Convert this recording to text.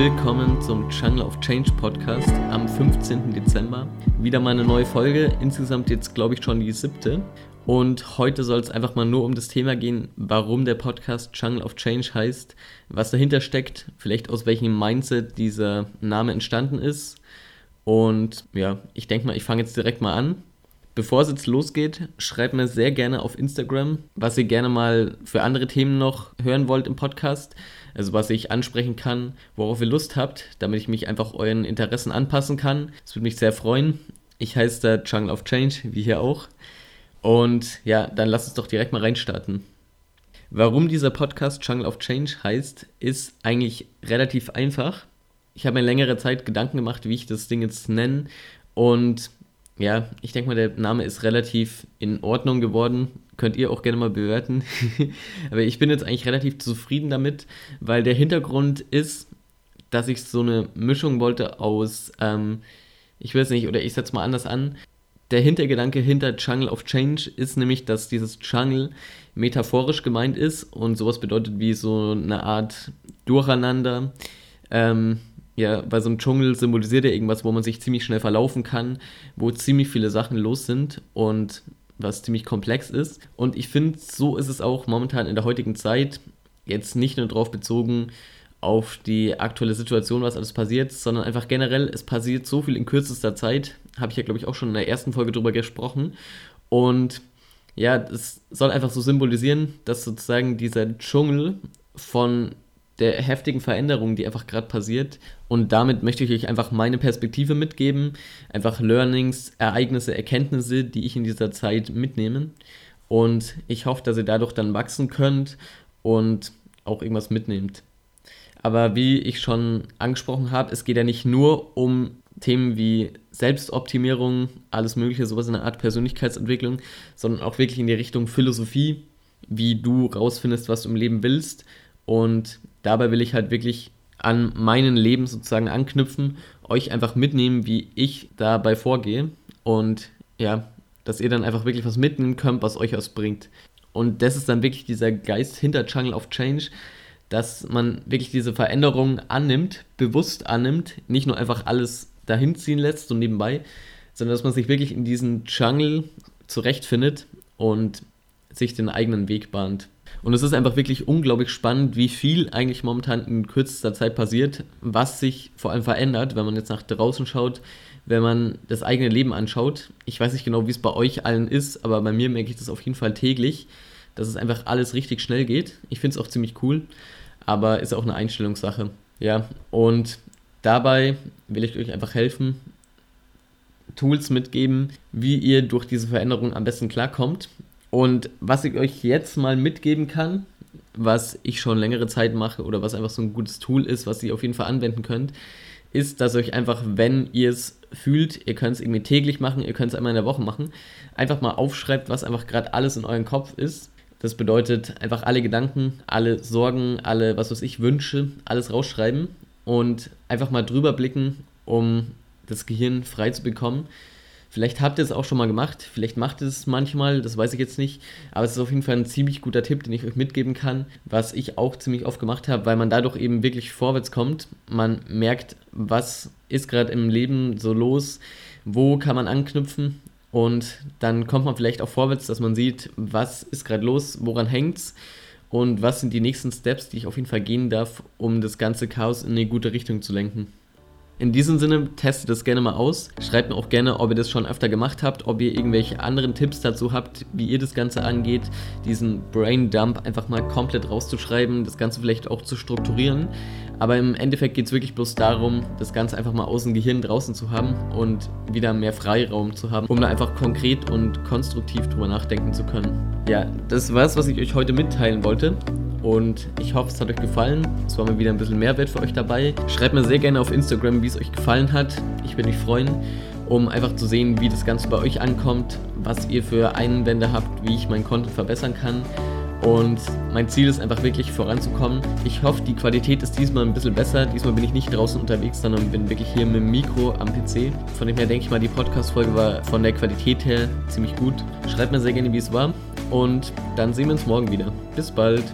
willkommen zum Jungle of Change Podcast am 15. Dezember. Wieder mal eine neue Folge, insgesamt jetzt glaube ich schon die siebte. Und heute soll es einfach mal nur um das Thema gehen, warum der Podcast Jungle of Change heißt, was dahinter steckt, vielleicht aus welchem Mindset dieser Name entstanden ist. Und ja, ich denke mal, ich fange jetzt direkt mal an. Bevor es jetzt losgeht, schreibt mir sehr gerne auf Instagram, was ihr gerne mal für andere Themen noch hören wollt im Podcast. Also was ich ansprechen kann, worauf ihr Lust habt, damit ich mich einfach euren Interessen anpassen kann. Das würde mich sehr freuen. Ich heiße da Jungle of Change, wie hier auch. Und ja, dann lasst uns doch direkt mal reinstarten. Warum dieser Podcast Jungle of Change heißt, ist eigentlich relativ einfach. Ich habe mir längere Zeit Gedanken gemacht, wie ich das Ding jetzt nenne. Und ja, ich denke mal, der Name ist relativ in Ordnung geworden. Könnt ihr auch gerne mal bewerten. Aber ich bin jetzt eigentlich relativ zufrieden damit, weil der Hintergrund ist, dass ich so eine Mischung wollte aus, ähm, ich weiß nicht, oder ich setze mal anders an. Der Hintergedanke hinter Jungle of Change ist nämlich, dass dieses Jungle metaphorisch gemeint ist und sowas bedeutet wie so eine Art Durcheinander. Ähm, ja, bei so einem Dschungel symbolisiert er irgendwas, wo man sich ziemlich schnell verlaufen kann, wo ziemlich viele Sachen los sind und was ziemlich komplex ist. Und ich finde, so ist es auch momentan in der heutigen Zeit, jetzt nicht nur darauf bezogen, auf die aktuelle Situation, was alles passiert, sondern einfach generell, es passiert so viel in kürzester Zeit. Habe ich ja, glaube ich, auch schon in der ersten Folge drüber gesprochen. Und ja, es soll einfach so symbolisieren, dass sozusagen dieser Dschungel von der heftigen Veränderung, die einfach gerade passiert. Und damit möchte ich euch einfach meine Perspektive mitgeben, einfach Learnings, Ereignisse, Erkenntnisse, die ich in dieser Zeit mitnehme. Und ich hoffe, dass ihr dadurch dann wachsen könnt und auch irgendwas mitnehmt. Aber wie ich schon angesprochen habe, es geht ja nicht nur um Themen wie Selbstoptimierung, alles Mögliche, sowas in der Art Persönlichkeitsentwicklung, sondern auch wirklich in die Richtung Philosophie, wie du rausfindest, was du im Leben willst. Und dabei will ich halt wirklich an meinen Leben sozusagen anknüpfen, euch einfach mitnehmen, wie ich dabei vorgehe und ja, dass ihr dann einfach wirklich was mitnehmen könnt, was euch was bringt. Und das ist dann wirklich dieser Geist hinter Jungle of Change, dass man wirklich diese Veränderungen annimmt, bewusst annimmt, nicht nur einfach alles dahin ziehen lässt, so nebenbei, sondern dass man sich wirklich in diesen Jungle zurechtfindet und sich den eigenen Weg bahnt. Und es ist einfach wirklich unglaublich spannend, wie viel eigentlich momentan in kürzester Zeit passiert, was sich vor allem verändert, wenn man jetzt nach draußen schaut, wenn man das eigene Leben anschaut. Ich weiß nicht genau, wie es bei euch allen ist, aber bei mir merke ich das auf jeden Fall täglich, dass es einfach alles richtig schnell geht. Ich finde es auch ziemlich cool, aber ist auch eine Einstellungssache. Ja, und dabei will ich euch einfach helfen, Tools mitgeben, wie ihr durch diese Veränderung am besten klarkommt und was ich euch jetzt mal mitgeben kann, was ich schon längere Zeit mache oder was einfach so ein gutes Tool ist, was ihr auf jeden Fall anwenden könnt, ist, dass euch einfach, wenn ihr es fühlt, ihr könnt es irgendwie täglich machen, ihr könnt es einmal in der Woche machen, einfach mal aufschreibt, was einfach gerade alles in eurem Kopf ist. Das bedeutet einfach alle Gedanken, alle Sorgen, alle, was weiß ich, Wünsche, alles rausschreiben und einfach mal drüber blicken, um das Gehirn frei zu bekommen Vielleicht habt ihr es auch schon mal gemacht, vielleicht macht ihr es manchmal, das weiß ich jetzt nicht, aber es ist auf jeden Fall ein ziemlich guter Tipp, den ich euch mitgeben kann, was ich auch ziemlich oft gemacht habe, weil man dadurch eben wirklich vorwärts kommt. Man merkt, was ist gerade im Leben so los, wo kann man anknüpfen? Und dann kommt man vielleicht auch vorwärts, dass man sieht, was ist gerade los, woran hängt's? Und was sind die nächsten Steps, die ich auf jeden Fall gehen darf, um das ganze Chaos in eine gute Richtung zu lenken. In diesem Sinne, testet das gerne mal aus. Schreibt mir auch gerne, ob ihr das schon öfter gemacht habt, ob ihr irgendwelche anderen Tipps dazu habt, wie ihr das Ganze angeht, diesen Brain Dump einfach mal komplett rauszuschreiben, das Ganze vielleicht auch zu strukturieren. Aber im Endeffekt geht es wirklich bloß darum, das Ganze einfach mal aus dem Gehirn draußen zu haben und wieder mehr Freiraum zu haben, um da einfach konkret und konstruktiv drüber nachdenken zu können. Ja, das war es, was ich euch heute mitteilen wollte. Und ich hoffe, es hat euch gefallen. Es war mal wieder ein bisschen Mehrwert für euch dabei. Schreibt mir sehr gerne auf Instagram, wie es euch gefallen hat. Ich würde mich freuen, um einfach zu sehen, wie das Ganze bei euch ankommt, was ihr für Einwände habt, wie ich meinen Content verbessern kann. Und mein Ziel ist einfach wirklich voranzukommen. Ich hoffe, die Qualität ist diesmal ein bisschen besser. Diesmal bin ich nicht draußen unterwegs, sondern bin wirklich hier mit dem Mikro am PC. Von dem her denke ich mal, die Podcast-Folge war von der Qualität her ziemlich gut. Schreibt mir sehr gerne, wie es war. Und dann sehen wir uns morgen wieder. Bis bald.